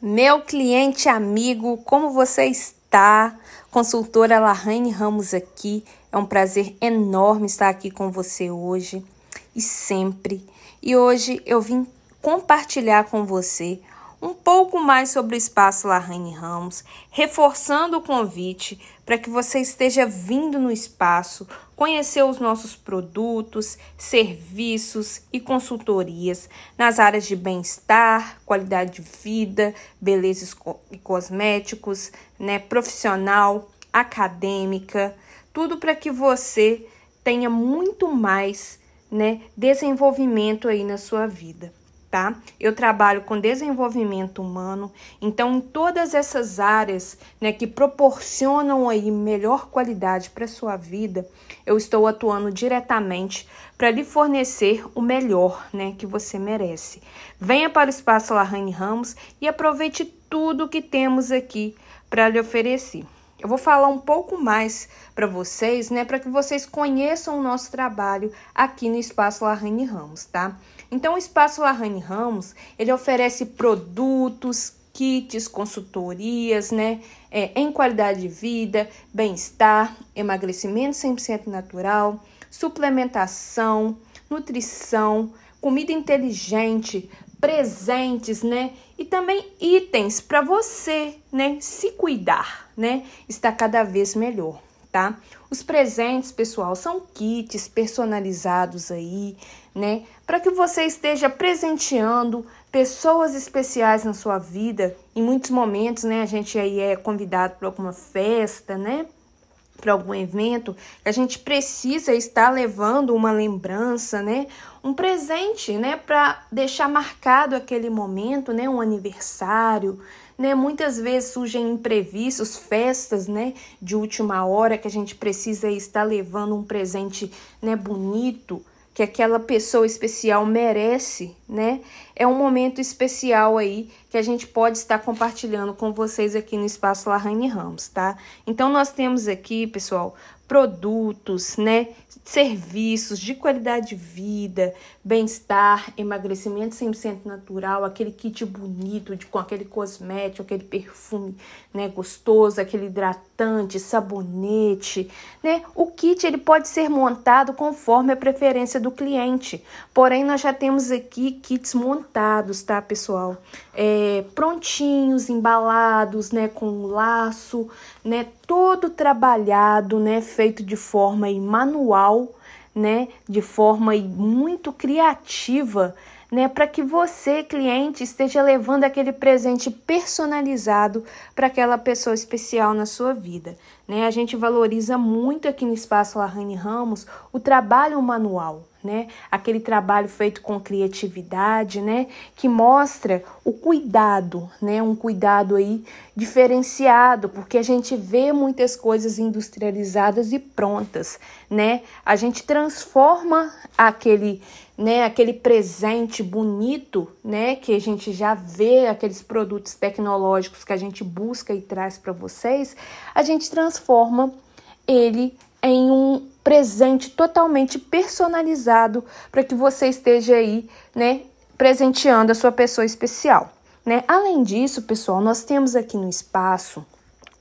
Meu cliente amigo, como você está? Consultora Larraine Ramos aqui. É um prazer enorme estar aqui com você hoje e sempre. E hoje eu vim compartilhar com você um pouco mais sobre o espaço Larraine Ramos, reforçando o convite para que você esteja vindo no espaço, conhecer os nossos produtos, serviços e consultorias nas áreas de bem-estar, qualidade de vida, beleza e cosméticos, né, profissional, acadêmica, tudo para que você tenha muito mais, né, desenvolvimento aí na sua vida tá? Eu trabalho com desenvolvimento humano, então em todas essas áreas, né, que proporcionam aí melhor qualidade para sua vida, eu estou atuando diretamente para lhe fornecer o melhor, né, que você merece. Venha para o espaço Larraine Ramos e aproveite tudo que temos aqui para lhe oferecer. Eu vou falar um pouco mais para vocês, né, para que vocês conheçam o nosso trabalho aqui no Espaço Larraine Ramos, tá? Então, o Espaço Larraine Ramos, ele oferece produtos, kits, consultorias, né, é, em qualidade de vida, bem-estar, emagrecimento 100% natural, suplementação, nutrição, comida inteligente, presentes, né? E também itens para você, né, se cuidar, né? Está cada vez melhor, tá? Os presentes, pessoal, são kits personalizados aí, né? Para que você esteja presenteando pessoas especiais na sua vida. Em muitos momentos, né, a gente aí é convidado para alguma festa, né? para algum evento, a gente precisa estar levando uma lembrança, né? Um presente, né, para deixar marcado aquele momento, né, um aniversário, né? Muitas vezes surgem imprevistos, festas, né, de última hora que a gente precisa estar levando um presente, né, bonito, que aquela pessoa especial merece, né? É um momento especial aí que a gente pode estar compartilhando com vocês aqui no Espaço Larraine Ramos, tá? Então nós temos aqui, pessoal, produtos, né, serviços de qualidade de vida, bem-estar, emagrecimento 100% natural, aquele kit bonito de, com aquele cosmético, aquele perfume, né, gostoso, aquele hidratante, sabonete, né? O kit ele pode ser montado conforme a preferência do cliente. Porém, nós já temos aqui kits montados, tá, pessoal? É, prontinhos, embalados, né, com laço, né, todo trabalhado, né, feito de forma manual, né, de forma muito criativa, né, para que você, cliente, esteja levando aquele presente personalizado para aquela pessoa especial na sua vida. Né? A gente valoriza muito aqui no Espaço Larraine Ramos o trabalho manual, né? Aquele trabalho feito com criatividade, né? Que mostra o cuidado, né? Um cuidado aí diferenciado, porque a gente vê muitas coisas industrializadas e prontas, né? A gente transforma aquele né, aquele presente bonito, né, que a gente já vê aqueles produtos tecnológicos que a gente busca e traz para vocês, a gente transforma ele em um presente totalmente personalizado para que você esteja aí, né, presenteando a sua pessoa especial, né? Além disso, pessoal, nós temos aqui no espaço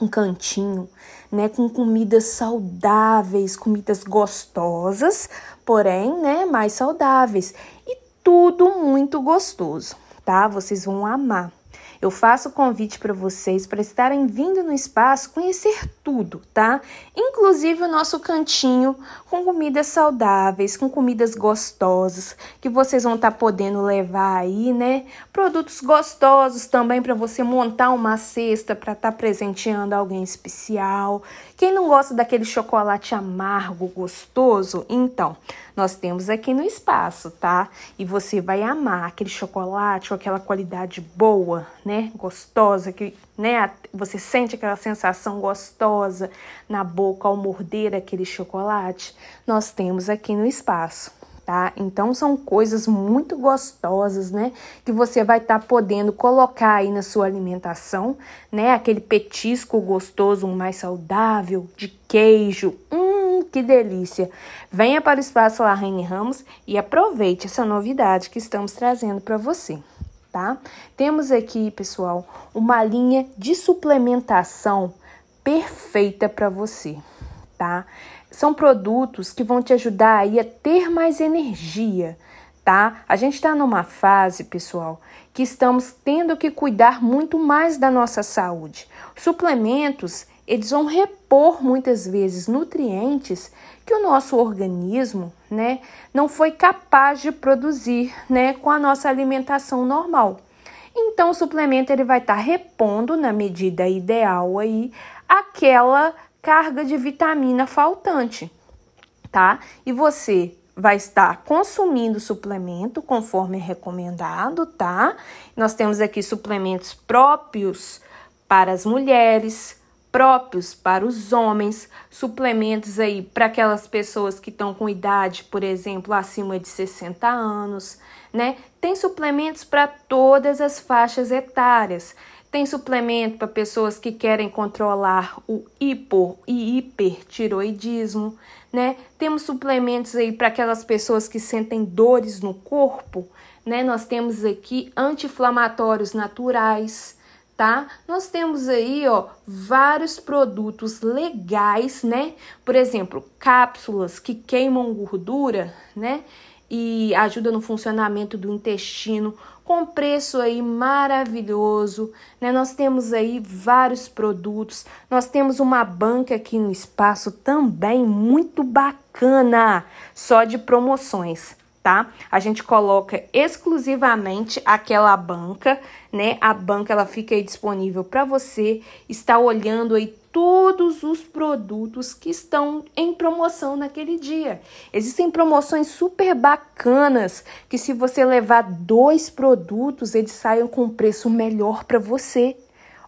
um cantinho, né, com comidas saudáveis, comidas gostosas, porém, né, mais saudáveis e tudo muito gostoso, tá? Vocês vão amar. Eu faço o convite para vocês para estarem vindo no espaço conhecer tudo, tá? Inclusive o nosso cantinho com comidas saudáveis, com comidas gostosas, que vocês vão estar tá podendo levar aí, né? Produtos gostosos também para você montar uma cesta para estar tá presenteando alguém especial. Quem não gosta daquele chocolate amargo, gostoso, então, nós temos aqui no espaço, tá? E você vai amar aquele chocolate com aquela qualidade boa, né? Gostosa, que, né? Você sente aquela sensação gostosa na boca ao morder aquele chocolate. Nós temos aqui no espaço tá? Então são coisas muito gostosas, né? Que você vai estar tá podendo colocar aí na sua alimentação, né? Aquele petisco gostoso, um mais saudável, de queijo. Hum, que delícia! Venha para o Espaço Larraine Ramos e aproveite essa novidade que estamos trazendo para você. Tá? Temos aqui, pessoal, uma linha de suplementação perfeita para você, tá? São produtos que vão te ajudar aí a ter mais energia, tá? A gente está numa fase, pessoal, que estamos tendo que cuidar muito mais da nossa saúde. Suplementos, eles vão repor muitas vezes nutrientes que o nosso organismo, né, não foi capaz de produzir, né, com a nossa alimentação normal. Então o suplemento ele vai estar tá repondo na medida ideal aí aquela carga de vitamina faltante, tá? E você vai estar consumindo suplemento conforme recomendado, tá? Nós temos aqui suplementos próprios para as mulheres, próprios para os homens, suplementos aí para aquelas pessoas que estão com idade, por exemplo, acima de 60 anos, né? Tem suplementos para todas as faixas etárias. Tem suplemento para pessoas que querem controlar o hipo e hipertiroidismo, né? Temos suplementos aí para aquelas pessoas que sentem dores no corpo, né? Nós temos aqui anti-inflamatórios naturais, tá? Nós temos aí, ó, vários produtos legais, né? Por exemplo, cápsulas que queimam gordura, né? E ajuda no funcionamento do intestino, com preço aí maravilhoso, né? Nós temos aí vários produtos. Nós temos uma banca aqui no espaço também muito bacana, só de promoções tá? A gente coloca exclusivamente aquela banca, né? A banca ela fica aí disponível para você estar olhando aí todos os produtos que estão em promoção naquele dia. Existem promoções super bacanas que se você levar dois produtos, eles saiam com um preço melhor para você.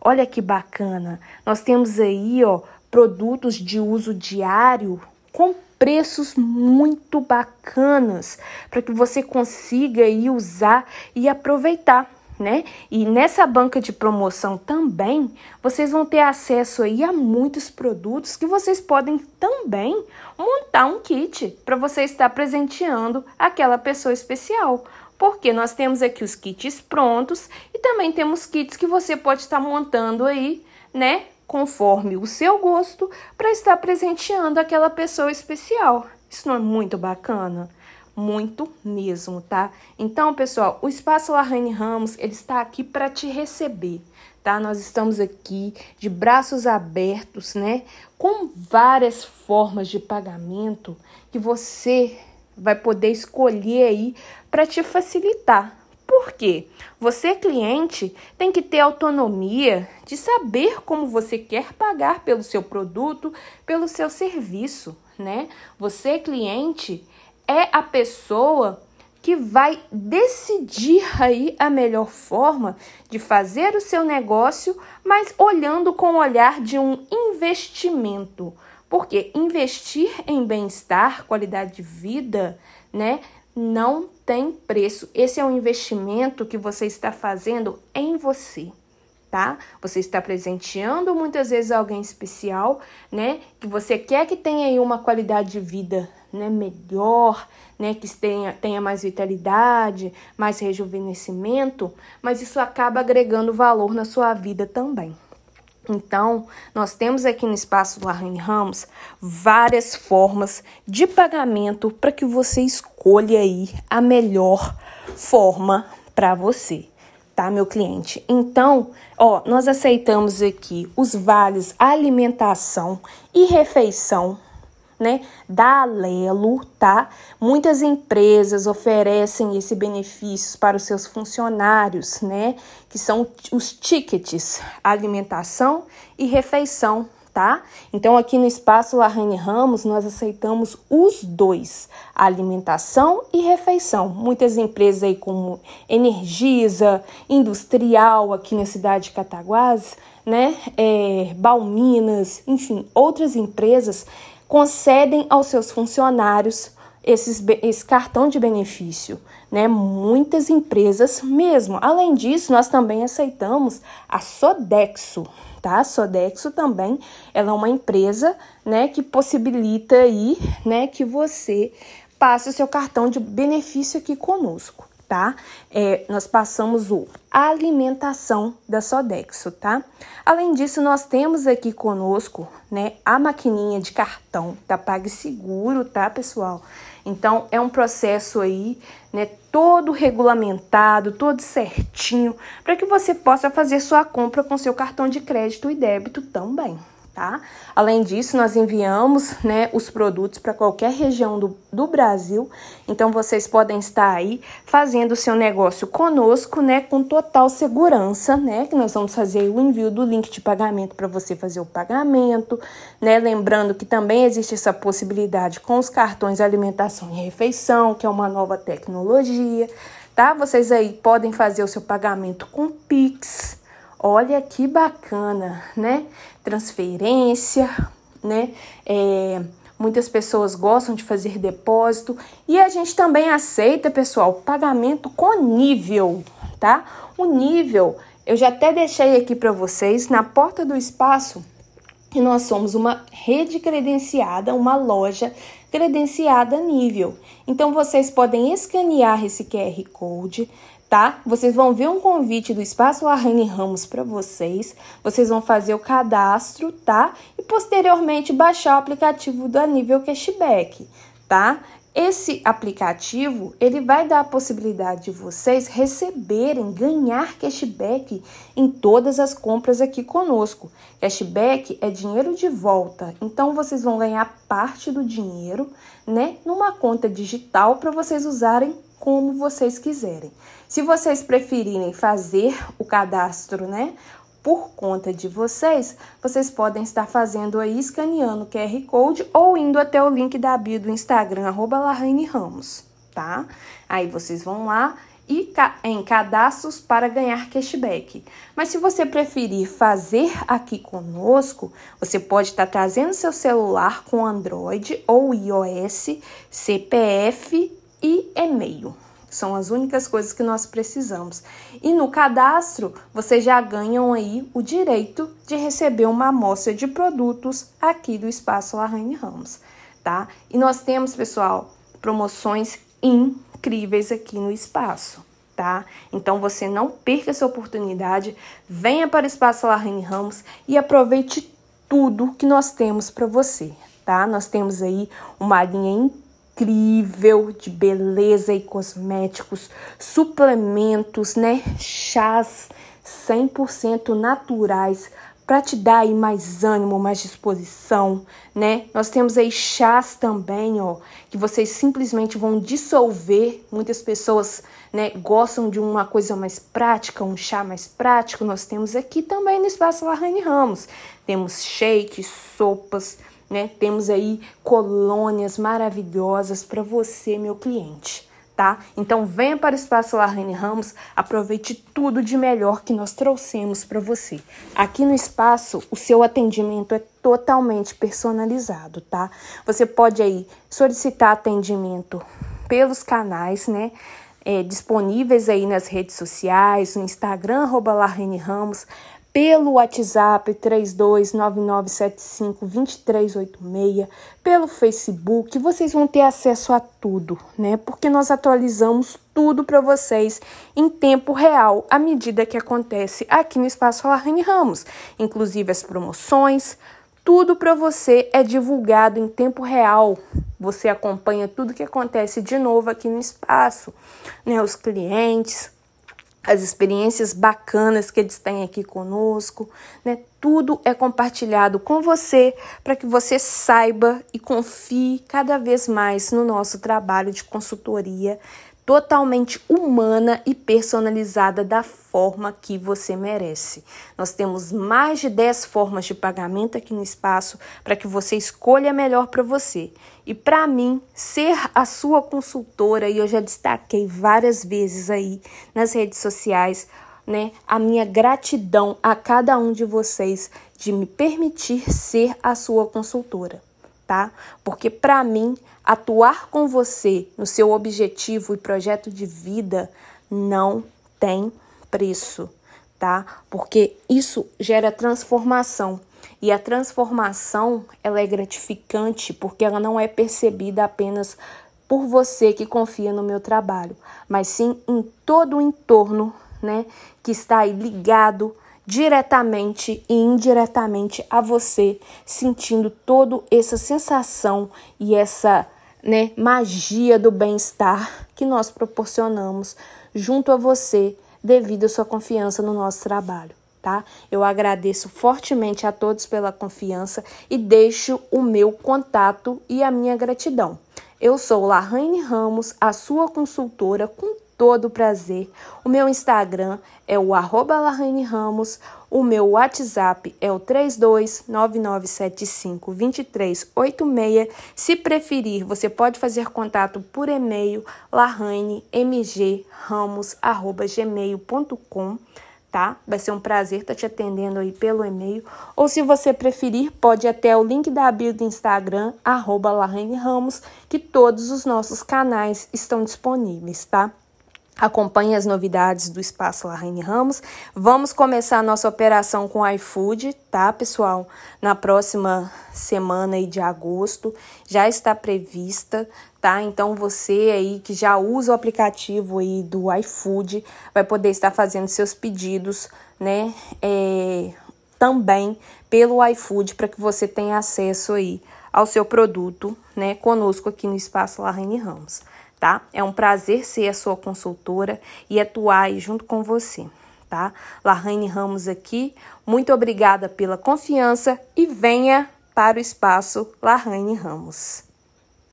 Olha que bacana. Nós temos aí, ó, produtos de uso diário com preços muito bacanas para que você consiga ir usar e aproveitar. Né? E nessa banca de promoção também, vocês vão ter acesso aí a muitos produtos que vocês podem também montar um kit para você estar presenteando aquela pessoa especial. Porque nós temos aqui os kits prontos e também temos kits que você pode estar montando aí, né, conforme o seu gosto, para estar presenteando aquela pessoa especial. Isso não é muito bacana? Muito mesmo, tá? Então, pessoal, o Espaço Larraine Ramos, ele está aqui para te receber, tá? Nós estamos aqui de braços abertos, né? Com várias formas de pagamento que você vai poder escolher aí para te facilitar, por quê? Você, cliente, tem que ter autonomia de saber como você quer pagar pelo seu produto, pelo seu serviço, né? Você, cliente, é a pessoa que vai decidir aí a melhor forma de fazer o seu negócio, mas olhando com o olhar de um investimento. Porque investir em bem-estar, qualidade de vida, né, não tem preço. Esse é um investimento que você está fazendo em você, tá? Você está presenteando muitas vezes alguém especial, né? Que você quer que tenha aí uma qualidade de vida, né, melhor, né, que tenha, tenha mais vitalidade, mais rejuvenescimento, mas isso acaba agregando valor na sua vida também. Então, nós temos aqui no espaço do Arranhe Ramos várias formas de pagamento para que você escolha aí a melhor forma para você, tá, meu cliente? Então, ó, nós aceitamos aqui os vales alimentação e refeição né, da Alelo, tá? Muitas empresas oferecem esse benefícios para os seus funcionários, né, que são os tickets alimentação e refeição, tá? Então aqui no espaço Larraine Ramos nós aceitamos os dois, alimentação e refeição. Muitas empresas aí como Energisa, Industrial aqui na cidade de Cataguases, né, é, Balminas, enfim, outras empresas concedem aos seus funcionários esses, esse cartão de benefício, né? Muitas empresas mesmo. Além disso, nós também aceitamos a Sodexo, tá? A Sodexo também, ela é uma empresa, né, que possibilita aí, né, que você passe o seu cartão de benefício aqui conosco, tá? É, nós passamos o alimentação da Sodexo, tá? Além disso, nós temos aqui conosco, né, a maquininha de cartão da PagSeguro, tá, pessoal? Então, é um processo aí, né, todo regulamentado, todo certinho, para que você possa fazer sua compra com seu cartão de crédito e débito também tá? Além disso, nós enviamos né, os produtos para qualquer região do, do Brasil, então vocês podem estar aí fazendo o seu negócio conosco, né, com total segurança, né, que nós vamos fazer o envio do link de pagamento para você fazer o pagamento, né, lembrando que também existe essa possibilidade com os cartões alimentação e refeição, que é uma nova tecnologia, tá? Vocês aí podem fazer o seu pagamento com Pix, Olha que bacana, né? Transferência, né? É, muitas pessoas gostam de fazer depósito e a gente também aceita, pessoal, pagamento com nível, tá? O nível eu já até deixei aqui para vocês na porta do espaço que nós somos uma rede credenciada, uma loja credenciada nível. Então vocês podem escanear esse QR Code, tá? Vocês vão ver um convite do Espaço Arrane Ramos para vocês. Vocês vão fazer o cadastro, tá? E posteriormente baixar o aplicativo do Nível Cashback, tá? Esse aplicativo, ele vai dar a possibilidade de vocês receberem, ganhar cashback em todas as compras aqui conosco. Cashback é dinheiro de volta, então vocês vão ganhar parte do dinheiro, né, numa conta digital para vocês usarem como vocês quiserem. Se vocês preferirem fazer o cadastro, né, por conta de vocês, vocês podem estar fazendo aí, escaneando o QR Code ou indo até o link da bio do Instagram, arroba Ramos, tá? Aí vocês vão lá e em cadastros para ganhar cashback. Mas se você preferir fazer aqui conosco, você pode estar trazendo seu celular com Android ou iOS, CPF e e-mail. São as únicas coisas que nós precisamos. E no cadastro, vocês já ganham aí o direito de receber uma amostra de produtos aqui do Espaço Larraine Ramos, tá? E nós temos, pessoal, promoções incríveis aqui no espaço, tá? Então você não perca essa oportunidade, venha para o Espaço Larraine Ramos e aproveite tudo que nós temos para você, tá? Nós temos aí uma linha incrível incrível de beleza e cosméticos, suplementos, né? Chás 100% naturais para te dar aí mais ânimo, mais disposição, né? Nós temos aí chás também, ó, que vocês simplesmente vão dissolver. Muitas pessoas, né, gostam de uma coisa mais prática, um chá mais prático. Nós temos aqui também no Espaço Larraine Ramos. Temos shakes, sopas, né? Temos aí colônias maravilhosas para você, meu cliente, tá? Então venha para o Espaço Larraine Ramos, aproveite tudo de melhor que nós trouxemos para você. Aqui no espaço, o seu atendimento é totalmente personalizado, tá? Você pode aí solicitar atendimento pelos canais, né? É, disponíveis aí nas redes sociais, no Instagram, arroba Ramos, pelo WhatsApp 3299752386, pelo Facebook, vocês vão ter acesso a tudo, né? Porque nós atualizamos tudo para vocês em tempo real, à medida que acontece aqui no Espaço Larraine Ramos, inclusive as promoções, tudo para você é divulgado em tempo real. Você acompanha tudo que acontece de novo aqui no espaço, né? Os clientes, as experiências bacanas que eles têm aqui conosco, né? Tudo é compartilhado com você para que você saiba e confie cada vez mais no nosso trabalho de consultoria totalmente humana e personalizada da forma que você merece. Nós temos mais de 10 formas de pagamento aqui no espaço para que você escolha a melhor para você. E para mim, ser a sua consultora, e eu já destaquei várias vezes aí nas redes sociais, né, a minha gratidão a cada um de vocês de me permitir ser a sua consultora tá? Porque para mim, atuar com você no seu objetivo e projeto de vida não tem preço, tá? Porque isso gera transformação. E a transformação, ela é gratificante porque ela não é percebida apenas por você que confia no meu trabalho, mas sim em todo o entorno, né, que está aí ligado diretamente e indiretamente a você, sentindo toda essa sensação e essa né, magia do bem-estar que nós proporcionamos junto a você devido à sua confiança no nosso trabalho. Tá? Eu agradeço fortemente a todos pela confiança e deixo o meu contato e a minha gratidão. Eu sou Larraine Ramos, a sua consultora, com todo prazer. O meu Instagram é o arroba Larraine Ramos, o meu WhatsApp é o 3299752386. Se preferir, você pode fazer contato por e-mail larrainemgramos@gmail.com tá? Vai ser um prazer estar te atendendo aí pelo e-mail. Ou se você preferir, pode ir até o link da bio do Instagram, arroba Ramos, que todos os nossos canais estão disponíveis, tá? Acompanhe as novidades do Espaço Larraine Ramos. Vamos começar a nossa operação com iFood, tá, pessoal? Na próxima semana aí de agosto, já está prevista, tá? Então você aí que já usa o aplicativo aí do iFood vai poder estar fazendo seus pedidos, né? É, também pelo iFood para que você tenha acesso aí ao seu produto, né? Conosco aqui no Espaço Larraine Ramos tá? É um prazer ser a sua consultora e atuar aí junto com você, tá? Larraine Ramos aqui, muito obrigada pela confiança e venha para o espaço Larraine Ramos.